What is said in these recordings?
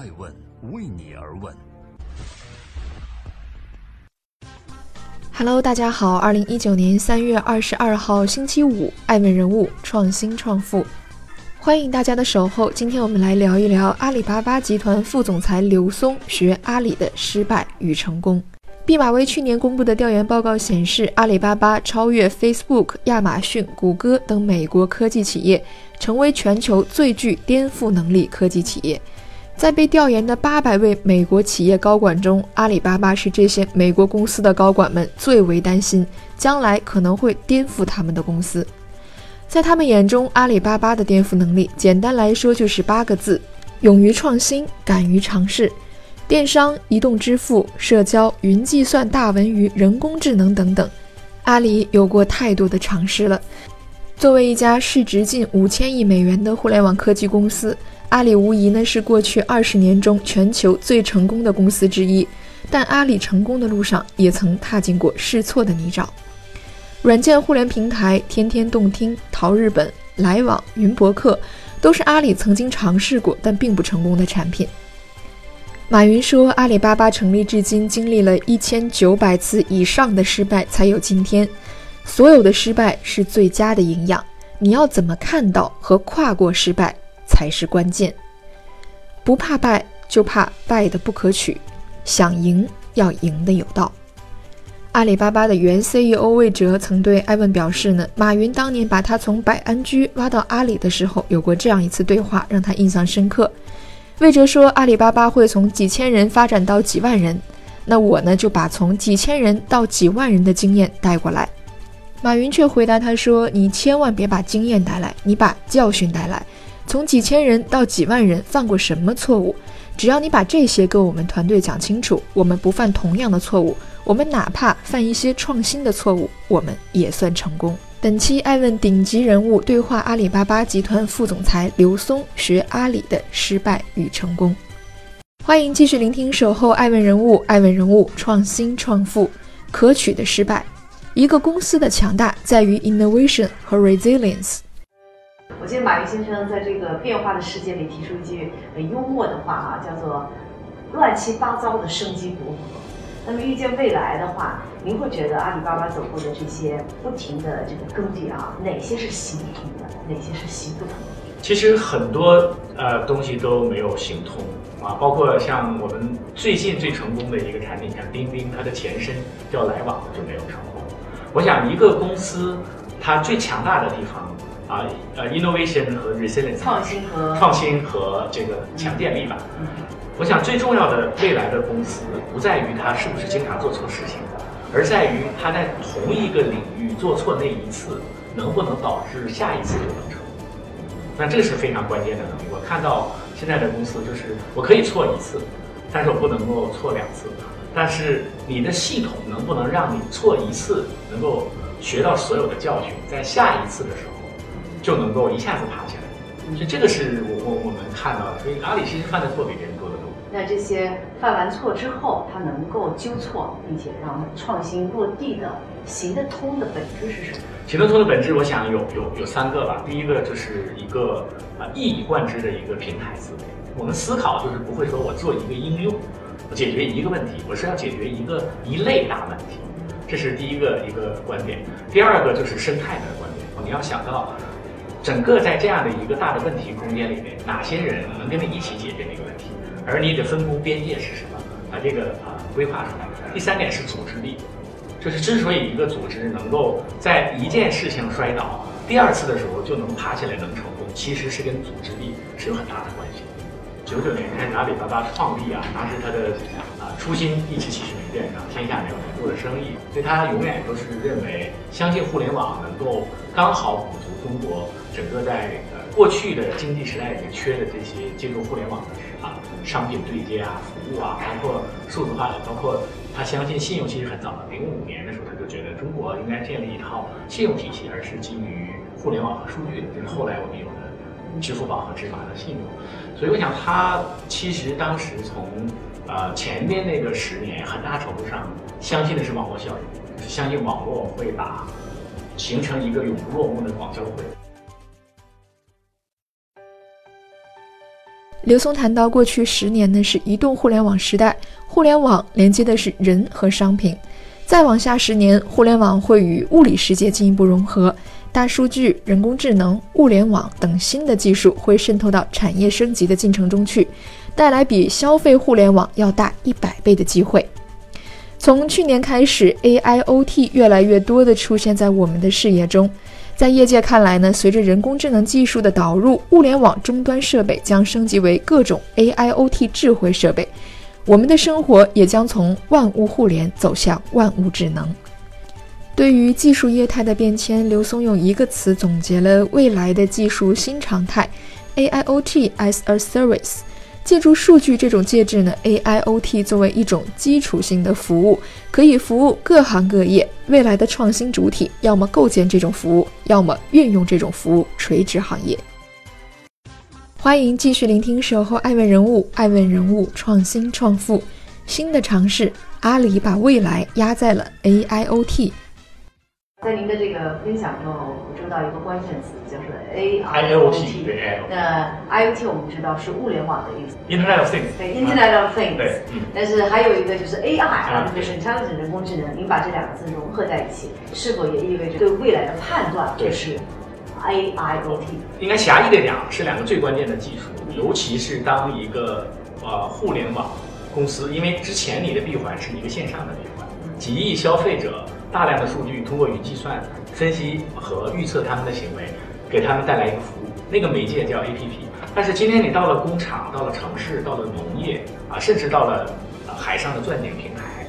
爱问为你而问。Hello，大家好，二零一九年三月二十二号星期五，爱问人物创新创富，欢迎大家的守候。今天我们来聊一聊阿里巴巴集团副总裁刘松学阿里的失败与成功。毕马威去年公布的调研报告显示，阿里巴巴超越 Facebook、亚马逊、谷歌等美国科技企业，成为全球最具颠覆能力科技企业。在被调研的八百位美国企业高管中，阿里巴巴是这些美国公司的高管们最为担心将来可能会颠覆他们的公司。在他们眼中，阿里巴巴的颠覆能力，简单来说就是八个字：勇于创新，敢于尝试。电商、移动支付、社交、云计算、大文娱、人工智能等等，阿里有过太多的尝试了。作为一家市值近五千亿美元的互联网科技公司。阿里无疑呢是过去二十年中全球最成功的公司之一，但阿里成功的路上也曾踏进过试错的泥沼。软件互联平台天天动听、淘日本、来往、云博客，都是阿里曾经尝试过但并不成功的产品。马云说，阿里巴巴成立至今经历了一千九百次以上的失败，才有今天。所有的失败是最佳的营养，你要怎么看到和跨过失败？才是关键。不怕败，就怕败的不可取。想赢，要赢的有道。阿里巴巴的原 CEO 魏哲曾对艾问表示呢，马云当年把他从百安居挖到阿里的时候，有过这样一次对话，让他印象深刻。魏哲说，阿里巴巴会从几千人发展到几万人，那我呢就把从几千人到几万人的经验带过来。马云却回答他说，你千万别把经验带来，你把教训带来。从几千人到几万人犯过什么错误？只要你把这些跟我们团队讲清楚，我们不犯同样的错误。我们哪怕犯一些创新的错误，我们也算成功。本期爱问顶级人物对话阿里巴巴集团副总裁刘松，学阿里的失败与成功。欢迎继续聆听守候爱问人物，爱问人物创新创富，可取的失败。一个公司的强大在于 innovation 和 resilience。我记得马云先生在这个变化的世界里提出一句很幽默的话啊，叫做“乱七八糟的生机勃勃”。那么预见未来的话，您会觉得阿里巴巴走过的这些不停的这个更迭啊，哪些是行通的，哪些是行不通？其实很多呃东西都没有行通啊，包括像我们最近最成功的一个产品，像钉钉，它的前身叫来往就没有成功。我想一个公司它最强大的地方。啊，呃，innovation 和 resilience，创新和创新和这个强电力吧。我想最重要的未来的公司不在于它是不是经常做错事情，而在于它在同一个领域做错那一次，能不能导致下一次就能成。那这是非常关键的能力。我看到现在的公司就是我可以错一次，但是我不能够错两次。但是你的系统能不能让你错一次能够学到所有的教训，在下一次的时候。就能够一下子爬起来，所以这个是我我我们看到的。所以阿里其实犯的错比别人多得多。那这些犯完错之后，他能够纠错，并且让创新落地的行得通的本质是什么？行得通的本质，我想有有有三个吧。第一个就是一个啊一以贯之的一个平台思维。我们思考就是不会说我做一个应用，解决一个问题，我是要解决一个一类大问题。这是第一个一个观点。第二个就是生态的观点，你要想到。整个在这样的一个大的问题空间里面，哪些人能跟你一起解决这个问题？而你的分工边界是什么？把这个啊规划出来。第三点是组织力，就是之所以一个组织能够在一件事情摔倒，第二次的时候就能爬起来能成功，其实是跟组织力是有很大的关系。九九年开始阿里巴巴创立啊，当时他的啊初心一直其实没变啊，天下没有难做的生意，所以他永远都是认为相信互联网能够刚好补足中国。整个在呃过去的经济时代里面缺的这些借助互联网的啊商品对接啊服务啊，包括数字化的，包括他相信信用其实很早了，零五年的时候他就觉得中国应该建立一套信用体系，而是基于互联网和数据的，就是后来我们有的支付宝和芝麻的信用。所以我想他其实当时从呃前面那个十年，很大程度上相信的是网络效应，就是相信网络会把形成一个永不落幕的广交会。刘松谈到，过去十年呢是移动互联网时代，互联网连接的是人和商品。再往下十年，互联网会与物理世界进一步融合，大数据、人工智能、物联网等新的技术会渗透到产业升级的进程中去，带来比消费互联网要大一百倍的机会。从去年开始，AIoT 越来越多地出现在我们的视野中。在业界看来呢，随着人工智能技术的导入，物联网终端设备将升级为各种 AIoT 智慧设备，我们的生活也将从万物互联走向万物智能。对于技术业态的变迁，刘松用一个词总结了未来的技术新常态：AIoT as a service。借助数据这种介质呢，AIoT 作为一种基础性的服务，可以服务各行各业。未来的创新主体，要么构建这种服务，要么运用这种服务垂直行业。欢迎继续聆听《守候爱问人物》，爱问人物创新创富，新的尝试，阿里把未来压在了 AIoT。在您的这个分享中，捕捉到一个关键词，叫做 AIoT。对，那 IoT 我们知道是物联网的意思，Internet of Things。对，Internet of Things。对，但是还有一个就是 AI 啊，就是 Intelligent 人工智能。您把这两个字融合在一起，是否也意味着对未来的判断就是 AIoT？应该狭义的讲，是两个最关键的技术，尤其是当一个呃互联网公司，因为之前你的闭环是一个线上的闭环，几亿消费者。大量的数据通过云计算分析和预测他们的行为，给他们带来一个服务，那个媒介叫 APP。但是今天你到了工厂，到了城市，到了农业啊，甚至到了海上的钻井平台，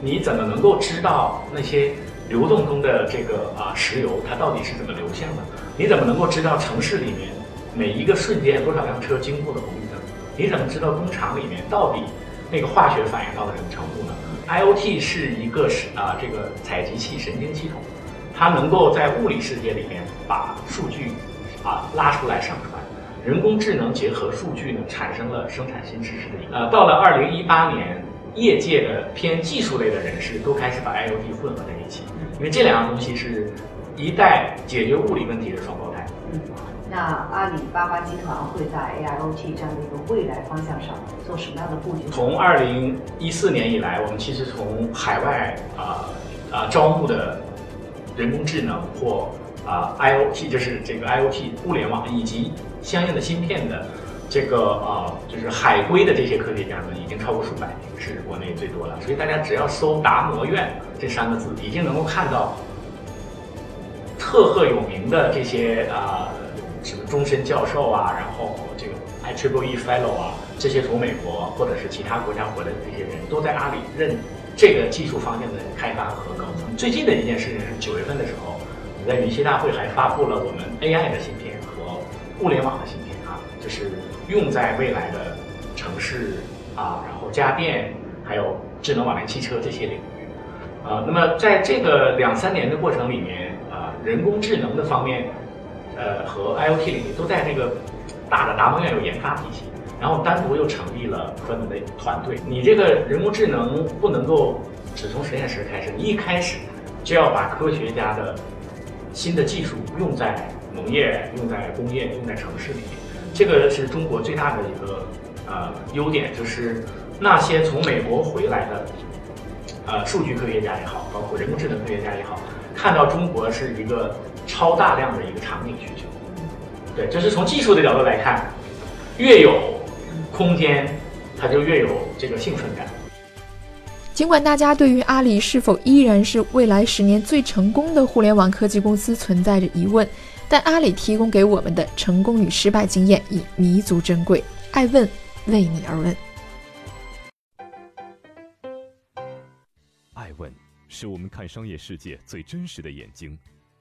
你怎么能够知道那些流动中的这个啊石油它到底是怎么流向的？你怎么能够知道城市里面每一个瞬间多少辆车经过了红绿灯？你怎么知道工厂里面到底那个化学反应到了什么程度呢？IOT 是一个是啊，这个采集器神经系统，它能够在物理世界里面把数据啊拉出来上传。人工智能结合数据呢，产生了生产新知识的一。呃，到了二零一八年，业界的偏技术类的人士都开始把 IOT 混合在一起，因为这两样东西是一代解决物理问题的双胞胎。那阿里巴巴集团会在 AIoT 这样的一个未来方向上做什么样的布局？从二零一四年以来，我们其实从海外啊啊招募的人工智能或啊 IoT，就是这个 IoT 物联网以及相应的芯片的这个啊就是海归的这些科学家呢，已经超过数百名，是国内最多了。所以大家只要搜“达摩院”这三个字，已经能够看到赫赫有名的这些啊。什么终身教授啊，然后这个 I Triple E Fellow 啊，这些从美国或者是其他国家回来的这些人都在阿里任这个技术方向的开发和高层。最近的一件事情是九月份的时候，我们在云栖大会还发布了我们 AI 的芯片和物联网的芯片啊，就是用在未来的城市啊，然后家电，还有智能网联汽车这些领域啊。那么在这个两三年的过程里面啊，人工智能的方面。呃，和 IOT 领域都在这个大的达摩院有研发体系，然后单独又成立了专门的团队。你这个人工智能不能够只从实验室开始，你一开始就要把科学家的新的技术用在农业、用在工业、用在城市里面。这个是中国最大的一个呃优点，就是那些从美国回来的呃数据科学家也好，包括人工智能科学家也好，看到中国是一个。超大量的一个场景需求，对，这是从技术的角度来看，越有空间，它就越有这个兴奋感。尽管大家对于阿里是否依然是未来十年最成功的互联网科技公司存在着疑问，但阿里提供给我们的成功与失败经验已弥足珍贵。爱问为你而问，爱问是我们看商业世界最真实的眼睛。